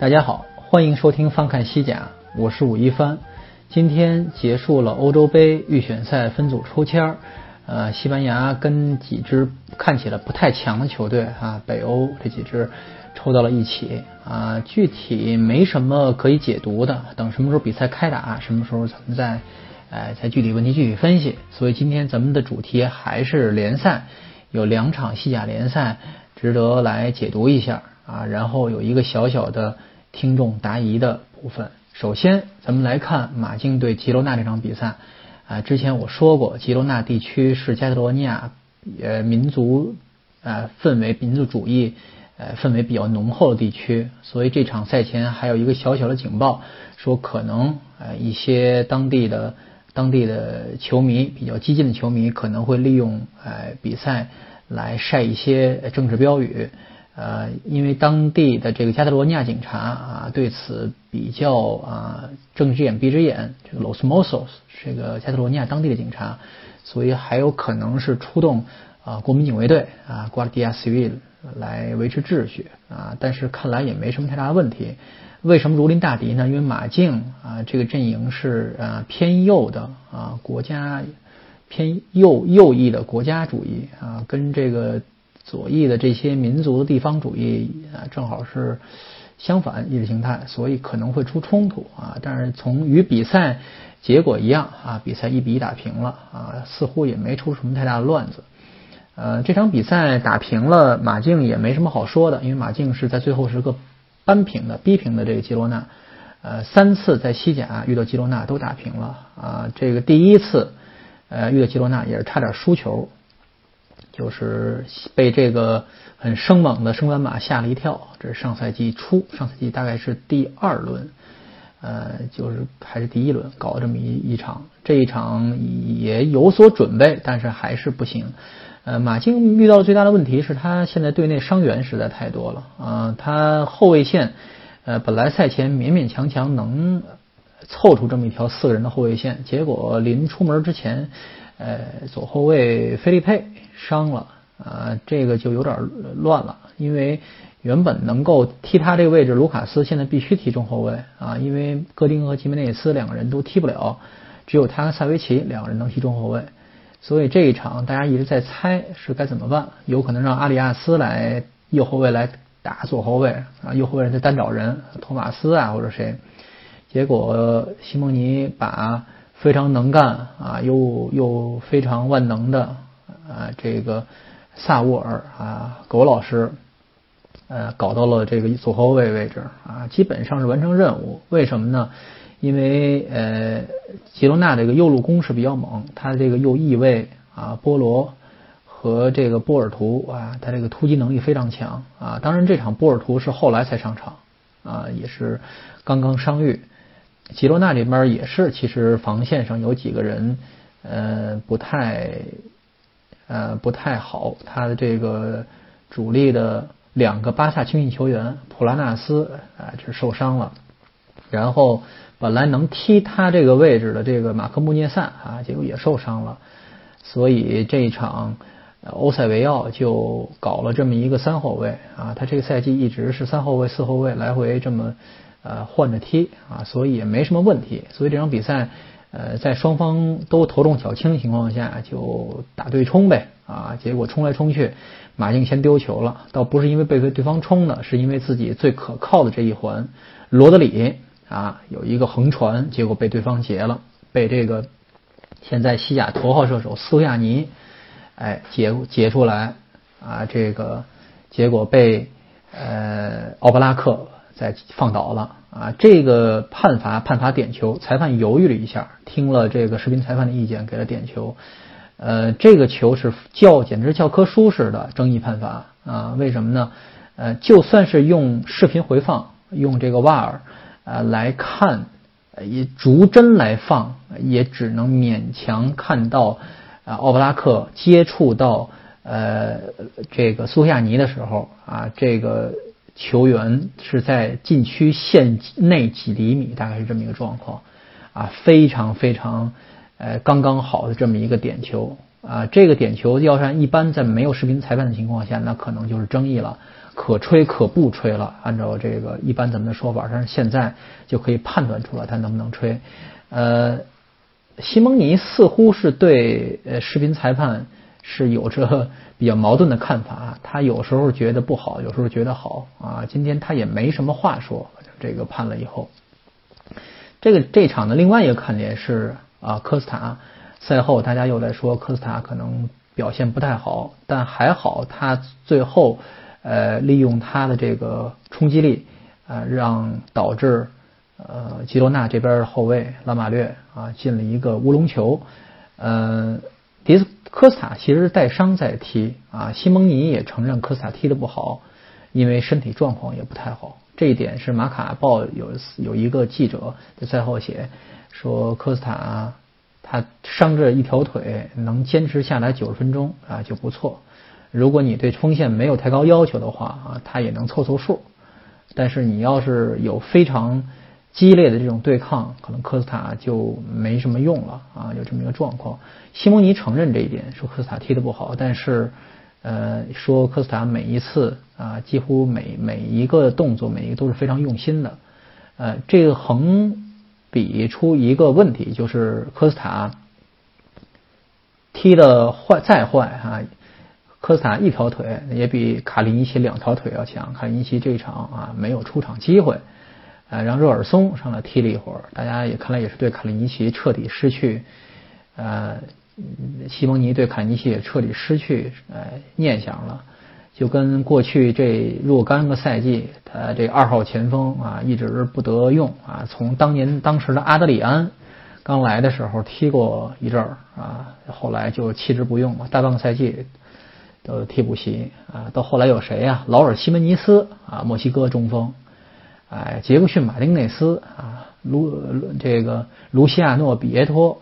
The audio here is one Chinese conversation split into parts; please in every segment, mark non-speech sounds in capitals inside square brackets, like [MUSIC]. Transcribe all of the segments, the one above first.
大家好，欢迎收听翻看西甲，我是武一帆。今天结束了欧洲杯预选赛分组抽签儿，呃，西班牙跟几支看起来不太强的球队啊，北欧这几支抽到了一起啊，具体没什么可以解读的，等什么时候比赛开打，什么时候咱们再哎再具体问题具体分析。所以今天咱们的主题还是联赛，有两场西甲联赛值得来解读一下啊，然后有一个小小的。听众答疑的部分，首先咱们来看马竞对吉罗纳这场比赛啊。之前我说过，吉罗纳地区是加泰罗尼亚呃民族呃氛围、民族主义呃氛围比较浓厚的地区，所以这场赛前还有一个小小的警报，说可能呃一些当地的当地的球迷比较激进的球迷可能会利用呃比赛来晒一些政治标语。呃，因为当地的这个加泰罗尼亚警察啊，对此比较啊睁只眼闭只眼，这个 Los Mossos 这个加泰罗尼亚当地的警察，所以还有可能是出动啊国民警卫队啊 Guardia Civil 来维持秩序啊，但是看来也没什么太大的问题。为什么如临大敌呢？因为马竞啊这个阵营是啊偏右的啊国家偏右右翼的国家主义啊，跟这个。左翼的这些民族的地方主义啊，正好是相反意识形态，所以可能会出冲突啊。但是从与比赛结果一样啊，比赛一比一打平了啊，似乎也没出什么太大的乱子。呃，这场比赛打平了，马竞也没什么好说的，因为马竞是在最后时刻扳平的、逼平的这个基罗纳。呃，三次在西甲遇到基罗纳都打平了啊，这个第一次呃遇到基罗纳也是差点输球。就是被这个很生猛的升班马吓了一跳。这是上赛季初，上赛季大概是第二轮，呃，就是还是第一轮搞这么一一场。这一场也有所准备，但是还是不行。呃，马竞遇到的最大的问题是他现在队内伤员实在太多了啊。他后卫线，呃，本来赛前勉勉强强能凑出这么一条四个人的后卫线，结果临出门之前。呃，左后卫菲利佩伤了啊，这个就有点乱了。因为原本能够踢他这个位置，卢卡斯现在必须踢中后卫啊，因为戈丁和吉梅内斯两个人都踢不了，只有他和萨维奇两个人能踢中后卫。所以这一场大家一直在猜是该怎么办，有可能让阿里亚斯来右后卫来打左后卫啊，右后卫再单找人，托马斯啊或者谁。结果西蒙尼把。非常能干啊，又又非常万能的啊，这个萨沃尔啊，狗老师，呃，搞到了这个左后卫位置啊，基本上是完成任务。为什么呢？因为呃，吉罗纳这个右路攻势比较猛，他这个右翼卫啊，波罗和这个波尔图啊，他这个突击能力非常强啊。当然，这场波尔图是后来才上场啊，也是刚刚伤愈。吉罗纳这边也是，其实防线上有几个人，呃，不太，呃，不太好。他的这个主力的两个巴萨青训球员普拉纳斯啊，这受伤了。然后本来能踢他这个位置的这个马克穆涅萨啊，结果也受伤了。所以这一场欧塞维奥就搞了这么一个三后卫啊，他这个赛季一直是三后卫、四后卫来回这么。呃，换着踢啊，所以也没什么问题。所以这场比赛，呃，在双方都头重脚轻的情况下，就打对冲呗啊。结果冲来冲去，马竞先丢球了，倒不是因为被对方冲的，是因为自己最可靠的这一环罗德里啊有一个横传，结果被对方截了，被这个现在西甲头号射手斯亚尼哎截截出来啊，这个结果被呃奥布拉克。再放倒了啊！这个判罚判罚点球，裁判犹豫了一下，听了这个视频裁判的意见，给了点球。呃，这个球是教简直教科书式的争议判罚啊！为什么呢？呃，就算是用视频回放用这个 VAR 呃来看，也逐帧来放，也只能勉强看到啊奥布拉克接触到呃这个苏亚尼的时候啊，这个球员是在禁区线内几厘米，大概是这么一个状况啊，非常非常呃刚刚好的这么一个点球。啊，这个点球要是一般在没有视频裁判的情况下，那可能就是争议了，可吹可不吹了。按照这个一般咱们的说法，但是现在就可以判断出来他能不能吹。呃，西蒙尼似乎是对呃视频裁判是有着比较矛盾的看法，他有时候觉得不好，有时候觉得好啊。今天他也没什么话说，这个判了以后，这个这场的另外一个看点是啊科斯塔。赛后，大家又在说科斯塔可能表现不太好，但还好他最后呃利用他的这个冲击力啊，让导致呃吉罗纳这边的后卫拉马略啊进了一个乌龙球。呃，迪斯科斯塔其实带伤在踢啊，西蒙尼也承认科斯塔踢得不好，因为身体状况也不太好。这一点是马卡报有有一个记者在赛后写说科斯塔。他伤着一条腿，能坚持下来九十分钟啊就不错。如果你对锋线没有太高要求的话啊，他也能凑凑数。但是你要是有非常激烈的这种对抗，可能科斯塔就没什么用了啊，有这么一个状况。西蒙尼承认这一点，说科斯塔踢得不好，但是呃说科斯塔每一次啊，几乎每每一个动作，每一个都是非常用心的。呃，这个横。比出一个问题，就是科斯塔踢的坏再坏啊，科斯塔一条腿也比卡利尼奇两条腿要强。卡利尼奇这一场啊没有出场机会，啊让热尔松上来踢了一会儿，大家也看来也是对卡利尼奇彻底失去，呃，西蒙尼对卡尼奇也彻底失去呃念想了。就跟过去这若干个赛季，他这二号前锋啊一直不得用啊。从当年当时的阿德里安刚来的时候踢过一阵儿啊，后来就弃之不用了，大半个赛季都替补席啊。到后来有谁呀？劳尔西门尼斯啊，墨西哥中锋，哎，杰克逊马丁内斯啊，卢这个卢西亚诺比耶托，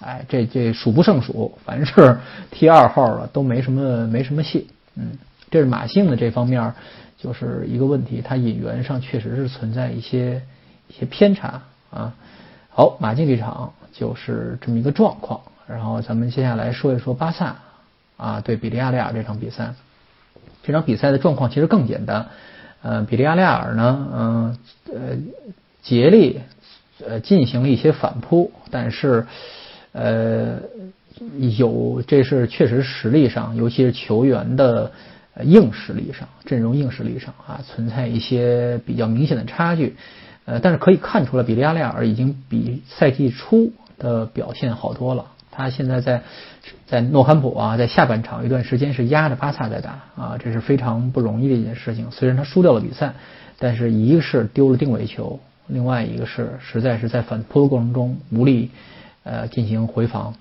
哎，这这数不胜数，凡是 [LAUGHS] 踢二号的都没什么没什么戏，嗯。这是马竞的这方面就是一个问题，它引援上确实是存在一些一些偏差啊。好，马竞这场就是这么一个状况。然后咱们接下来说一说巴萨啊对比利亚雷亚这场比赛。这场比赛的状况其实更简单，呃，比利亚雷亚呢，嗯呃，竭力呃进行了一些反扑，但是呃有这是确实实力上，尤其是球员的。硬实力上，阵容硬实力上啊，存在一些比较明显的差距。呃，但是可以看出来，比利亚雷尔已经比赛季初的表现好多了。他现在在在诺坎普啊，在下半场一段时间是压着巴萨在打啊，这是非常不容易的一件事情。虽然他输掉了比赛，但是一个是丢了定位球，另外一个是实在是在反扑的过程中无力呃进行回防，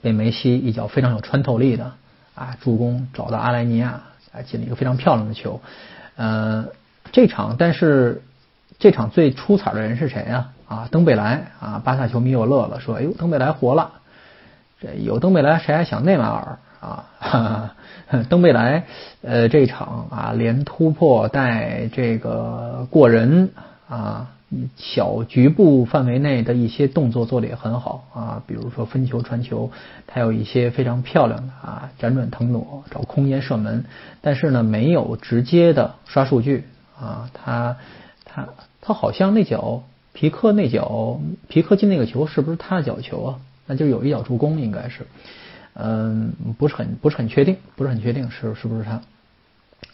被梅西一脚非常有穿透力的。啊，助攻找到阿莱尼亚，啊，进了一个非常漂亮的球。呃，这场，但是这场最出彩的人是谁啊？啊，登贝莱啊，巴萨球迷又乐了，说：“哎呦，登贝莱活了！这有登贝莱，谁还想内马尔啊？”哈 [LAUGHS] 哈登贝莱，呃，这场啊，连突破带这个过人啊。小局部范围内的一些动作做的也很好啊，比如说分球传球，他有一些非常漂亮的啊，辗转腾挪找空间射门，但是呢没有直接的刷数据啊，他他他好像那脚皮克那脚皮克进那个球是不是他的角球啊？那就有一脚助攻应该是，嗯，不是很不是很确定，不是很确定是是不是他。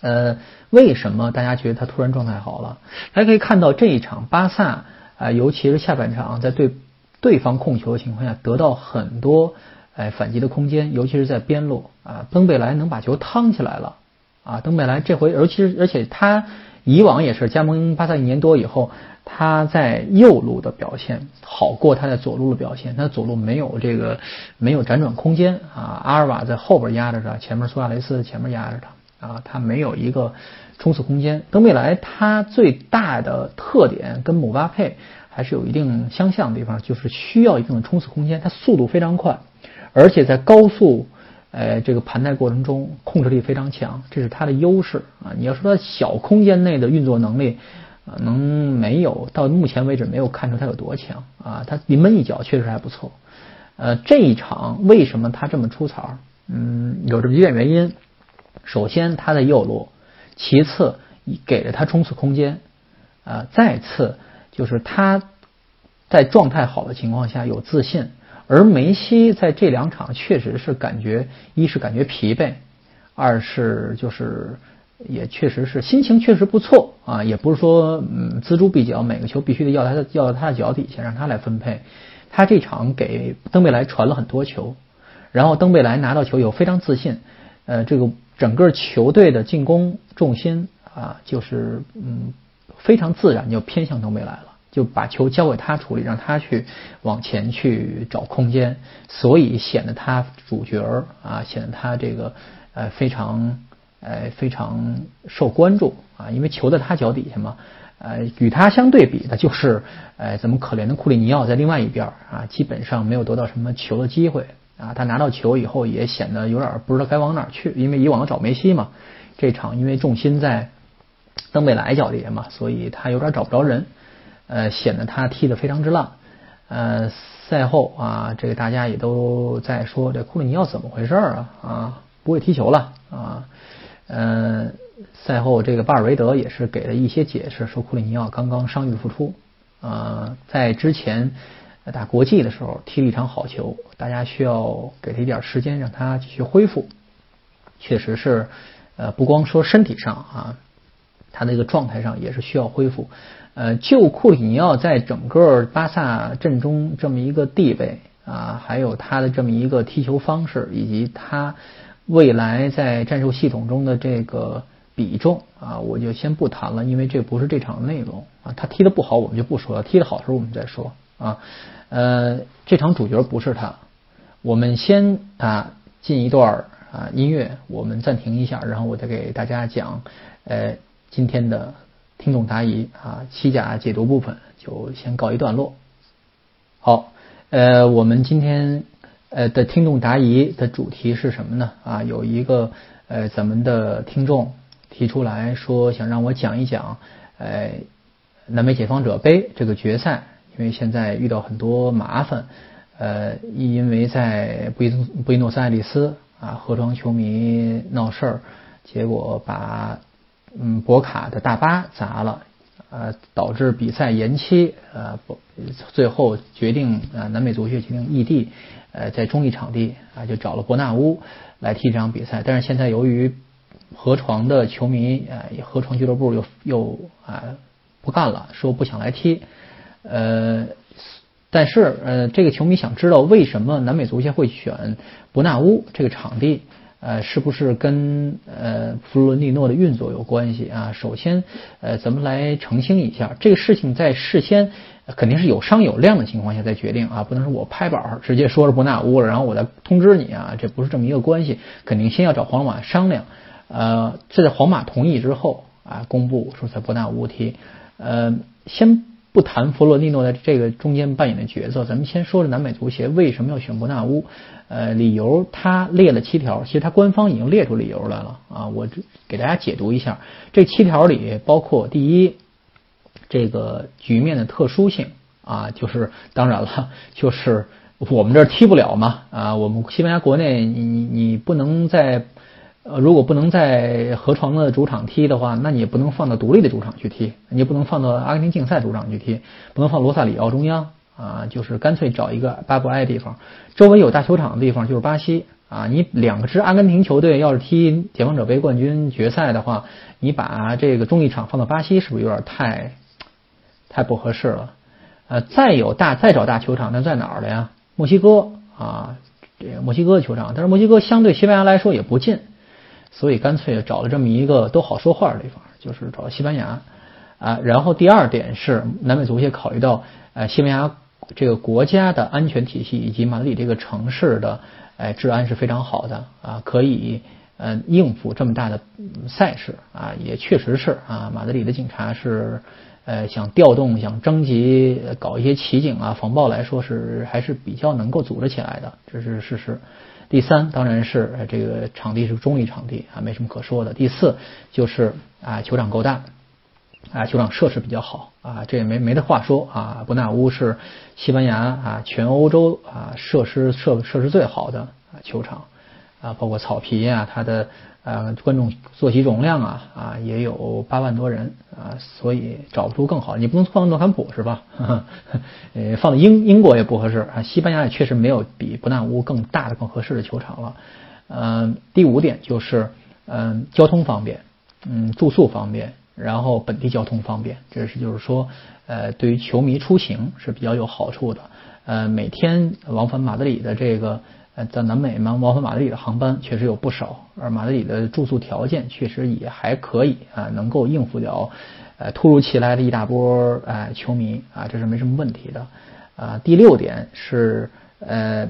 呃，为什么大家觉得他突然状态好了？大家可以看到这一场巴萨啊，尤其是下半场，在对对方控球的情况下，得到很多哎反击的空间，尤其是在边路啊，登贝莱能把球趟起来了啊，登贝莱这回，尤其是而且他以往也是加盟巴萨一年多以后，他在右路的表现好过他在左路的表现，他左路没有这个没有辗转空间啊，阿尔瓦在后边压着他，前面苏亚雷斯前面压着他。啊，他没有一个冲刺空间。登贝莱他最大的特点跟姆巴佩还是有一定相像的地方，就是需要一定的冲刺空间，他速度非常快，而且在高速。呃，这个盘带过程中控制力非常强，这是它的优势啊。你要说它小空间内的运作能力，啊，能没有到目前为止没有看出它有多强啊。它临门一脚确实还不错。呃，这一场为什么它这么出彩？嗯，有这么几点原因。首先，它的右路；其次，给了他冲刺空间；啊，再次就是他在状态好的情况下有自信。而梅西在这两场确实是感觉，一是感觉疲惫，二是就是也确实是心情确实不错啊，也不是说嗯锱铢必较，每个球必须得要他的要到他的脚底下让他来分配。他这场给登贝莱传了很多球，然后登贝莱拿到球以后非常自信，呃，这个整个球队的进攻重心啊，就是嗯非常自然就偏向登贝莱了。就把球交给他处理，让他去往前去找空间，所以显得他主角儿啊，显得他这个呃非常呃非常受关注啊，因为球在他脚底下嘛。呃，与他相对比的就是呃咱们可怜的库里尼奥在另外一边啊，基本上没有得到什么球的机会啊。他拿到球以后也显得有点不知道该往哪去，因为以往找梅西嘛，这场因为重心在登贝莱脚底下嘛，所以他有点找不着人。呃，显得他踢得非常之烂。呃，赛后啊，这个大家也都在说，这库里尼奥怎么回事啊？啊，不会踢球了啊？呃，赛后这个巴尔维德也是给了一些解释，说库里尼奥刚刚伤愈复出啊，在之前打国际的时候踢了一场好球，大家需要给他一点时间，让他继续恢复。确实是，呃，不光说身体上啊，他那个状态上也是需要恢复。呃，就库里尼奥在整个巴萨阵中这么一个地位啊，还有他的这么一个踢球方式，以及他未来在战术系统中的这个比重啊，我就先不谈了，因为这不是这场内容啊。他踢的不好，我们就不说了；踢的好的时候，我们再说啊。呃，这场主角不是他，我们先啊进一段啊音乐，我们暂停一下，然后我再给大家讲呃今天的。听懂答疑啊，西甲解读部分就先告一段落。好，呃，我们今天呃的听众答疑的主题是什么呢？啊，有一个呃咱们的听众提出来说，想让我讲一讲呃南美解放者杯这个决赛，因为现在遇到很多麻烦，呃，因为在布宜布宜诺斯艾利斯啊，河床球迷闹事儿，结果把。嗯，博卡的大巴砸了，呃，导致比赛延期，呃，不，最后决定，呃，南美足协决定异地，呃，在中立场地啊，就找了伯纳乌来踢这场比赛。但是现在由于河床的球迷，呃，河床俱乐部又又啊不干了，说不想来踢，呃，但是呃，这个球迷想知道为什么南美足协会选伯纳乌这个场地？呃，是不是跟呃弗洛伦蒂诺的运作有关系啊？首先，呃，咱们来澄清一下，这个事情在事先肯定是有商有量的情况下再决定啊，不能说我拍板直接说是伯纳乌了，然后我再通知你啊，这不是这么一个关系，肯定先要找皇马商量，呃，这在皇马同意之后啊，公布说在伯纳乌踢，呃，先。不谈弗洛利诺在这个中间扮演的角色，咱们先说说南美足协为什么要选伯纳乌。呃，理由他列了七条，其实他官方已经列出理由来了啊。我给大家解读一下，这七条里包括第一，这个局面的特殊性啊，就是当然了，就是我们这踢不了嘛啊，我们西班牙国内你你不能在。呃，如果不能在河床的主场踢的话，那你也不能放到独立的主场去踢，你也不能放到阿根廷竞赛主场去踢，不能放罗萨里奥中央啊，就是干脆找一个巴布埃地方，周围有大球场的地方就是巴西啊。你两支阿根廷球队要是踢解放者杯冠军决赛的话，你把这个中立场放到巴西是不是有点太太不合适了？呃，再有大再找大球场，那在哪儿了呀？墨西哥啊，这个墨西哥的球场，但是墨西哥相对西班牙来说也不近。所以干脆找了这么一个都好说话的地方，就是找西班牙啊。然后第二点是南美足协考虑到呃西班牙这个国家的安全体系以及马德里这个城市的呃治安是非常好的啊，可以呃应付这么大的赛事啊，也确实是啊，马德里的警察是呃想调动、想征集、搞一些骑警啊、防暴来说是还是比较能够组织起来的，这是事实。第三，当然是这个场地是中立场地啊，没什么可说的。第四就是啊，球场够大。啊，球场设施比较好啊，这也没没得话说啊。伯纳乌是西班牙啊，全欧洲啊设施设设施最好的球场啊，包括草皮啊，它的呃观众坐席容量啊啊也有八万多人啊，所以找不出更好。你不能放诺坎普是吧？[LAUGHS] 呃，放英英国也不合适啊。西班牙也确实没有比伯纳乌更大的更合适的球场了。嗯，第五点就是嗯交通方便，嗯住宿方便。然后本地交通方便，这是就是说，呃，对于球迷出行是比较有好处的。呃，每天往返马德里的这个在南美嘛，往返马德里的航班确实有不少，而马德里的住宿条件确实也还可以啊，能够应付了呃突如其来的一大波呃球迷啊，这是没什么问题的。啊，第六点是呃。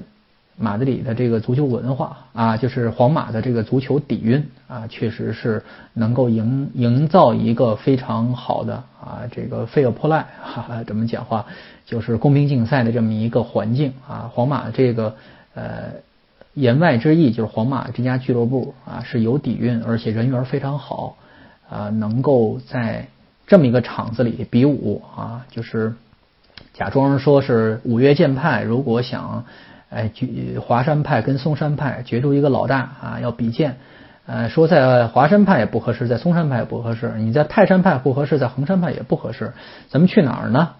马德里的这个足球文化啊，就是皇马的这个足球底蕴啊，确实是能够营营造一个非常好的啊，这个费尔破赖哈，怎么讲话，就是公平竞赛的这么一个环境啊。皇马这个呃言外之意就是皇马这家俱乐部啊是有底蕴，而且人缘非常好啊，能够在这么一个场子里比武啊，就是假装说是五岳剑派，如果想。哎，华山派跟嵩山派决出一个老大啊，要比剑。呃，说在华山派也不合适，在嵩山派也不合适。你在泰山派不合适，在衡山派也不合适。咱们去哪儿呢？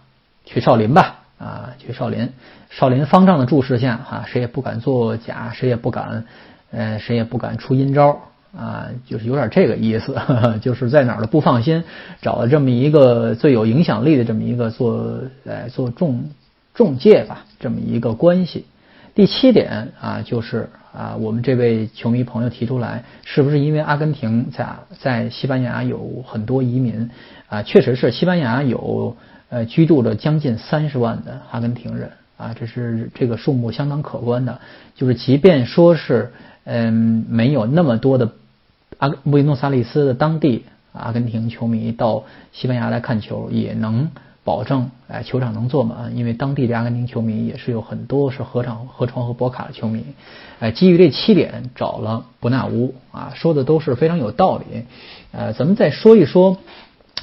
去少林吧，啊，去少林。少林方丈的注视下，哈，谁也不敢作假，谁也不敢，呃，谁也不敢出阴招啊，就是有点这个意思，[LAUGHS] 就是在哪儿都不放心，找了这么一个最有影响力的这么一个做，呃，做中中介吧，这么一个关系。第七点啊，就是啊，我们这位球迷朋友提出来，是不是因为阿根廷在在西班牙有很多移民啊？确实是，西班牙有呃居住着将近三十万的阿根廷人啊，这是这个数目相当可观的。就是即便说是嗯没有那么多的阿布宜诺斯艾利斯的当地阿根廷球迷到西班牙来看球，也能。保证哎，球场能坐满，因为当地的阿根廷球迷也是有很多是河场、河床和博卡的球迷。哎，基于这七点找了伯纳乌啊，说的都是非常有道理。呃，咱们再说一说，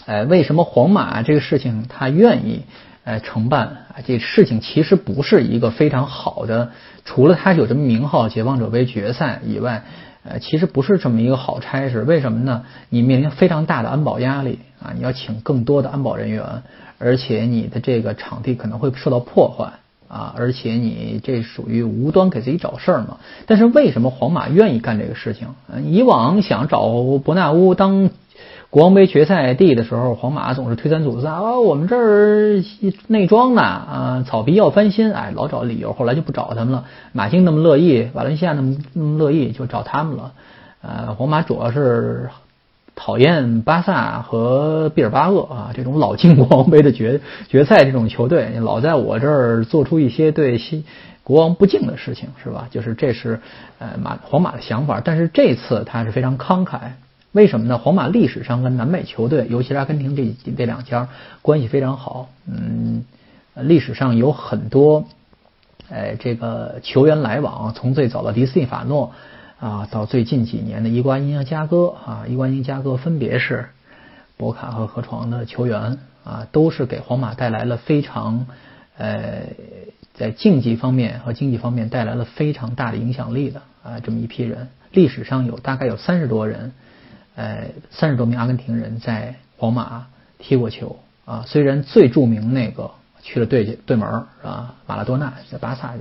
哎，为什么皇马这个事情他愿意哎承办啊？这事情其实不是一个非常好的，除了他有这么名号，解放者杯决赛以外，呃，其实不是这么一个好差事。为什么呢？你面临非常大的安保压力啊，你要请更多的安保人员。而且你的这个场地可能会受到破坏啊，而且你这属于无端给自己找事儿嘛。但是为什么皇马愿意干这个事情？以往想找伯纳乌当国王杯决赛地的时候，皇马总是推三阻四啊，我们这儿内装呢啊，草皮要翻新，哎，老找理由，后来就不找他们了。马竞那么乐意，瓦伦西亚那么那么乐意，就找他们了。呃，皇马主要是。讨厌巴萨和毕尔巴鄂啊，这种老进国王杯的决决赛这种球队，老在我这儿做出一些对西国王不敬的事情，是吧？就是这是呃马皇马的想法，但是这次他是非常慷慨，为什么呢？皇马历史上跟南美球队，尤其是阿根廷这这两家关系非常好，嗯，历史上有很多哎这个球员来往，从最早的迪斯蒂法诺。啊，到最近几年的伊瓜因和加戈啊，伊瓜因、加戈分别是博卡和河床的球员啊，都是给皇马带来了非常呃，在竞技方面和经济方面带来了非常大的影响力的啊，这么一批人。历史上有大概有三十多人，呃，三十多名阿根廷人在皇马踢过球啊。虽然最著名那个去了对对门啊，马拉多纳在巴萨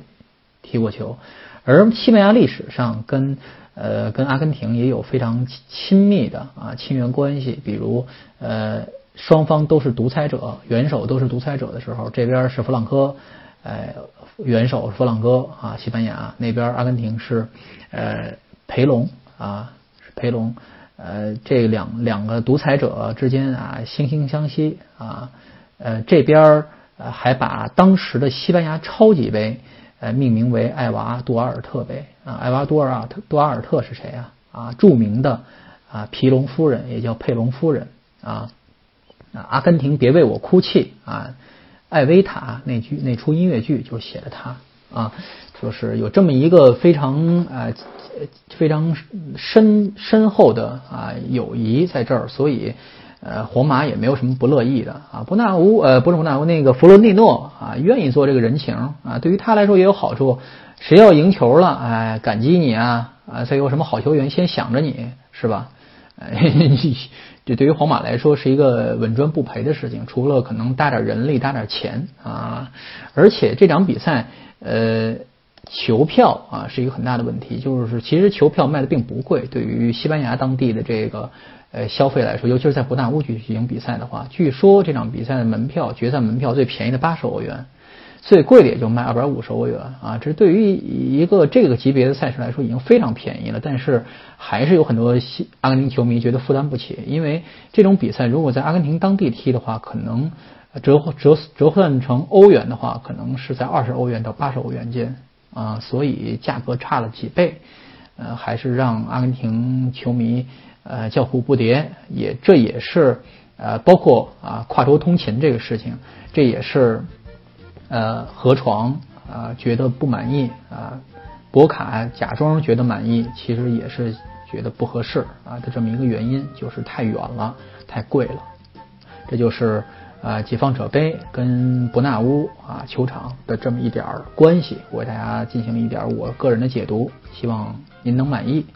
踢过球。而西班牙历史上跟呃跟阿根廷也有非常亲密的啊亲缘关系，比如呃双方都是独裁者，元首都是独裁者的时候，这边是弗朗科，呃元首弗朗哥啊西班牙那边阿根廷是呃培隆啊是培隆，呃这两两个独裁者之间啊惺惺相惜啊呃这边还把当时的西班牙超级杯。呃，命名为艾娃杜阿尔特杯啊，艾娃杜阿尔特杜阿尔特是谁啊？啊，著名的啊皮隆夫人，也叫佩隆夫人啊。啊，阿根廷别为我哭泣啊，艾薇塔那剧那出音乐剧就写的他啊，就是有这么一个非常啊非常深深厚的啊友谊在这儿，所以呃皇马也没有什么不乐意的啊。伯纳乌呃不是伯纳乌那个弗洛内诺啊愿意做这个人情啊，对于他来说也有好处。谁要赢球了，哎，感激你啊啊！再有什么好球员先想着你是吧？这对于皇马来说是一个稳赚不赔的事情，除了可能搭点人力、搭点钱啊。而且这场比赛，呃，球票啊是一个很大的问题，就是其实球票卖的并不贵，对于西班牙当地的这个呃消费来说，尤其是在伯纳乌举行比赛的话，据说这场比赛的门票，决赛门票最便宜的八十欧元。最贵的也就卖二百五十欧元啊，这对于一个这个级别的赛事来说已经非常便宜了。但是还是有很多西阿根廷球迷觉得负担不起，因为这种比赛如果在阿根廷当地踢的话，可能折折折换成欧元的话，可能是在二十欧元到八十欧元间啊，所以价格差了几倍，呃，还是让阿根廷球迷呃叫苦不迭。也这也是呃包括啊跨州通勤这个事情，这也是。呃，河床啊觉得不满意啊，博卡假装觉得满意，其实也是觉得不合适啊的这么一个原因，就是太远了，太贵了。这就是啊解放者杯跟伯纳乌啊球场的这么一点儿关系，我给大家进行了一点我个人的解读，希望您能满意。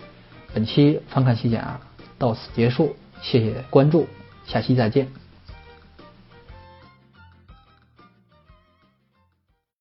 本期翻看西甲到此结束，谢谢关注，下期再见。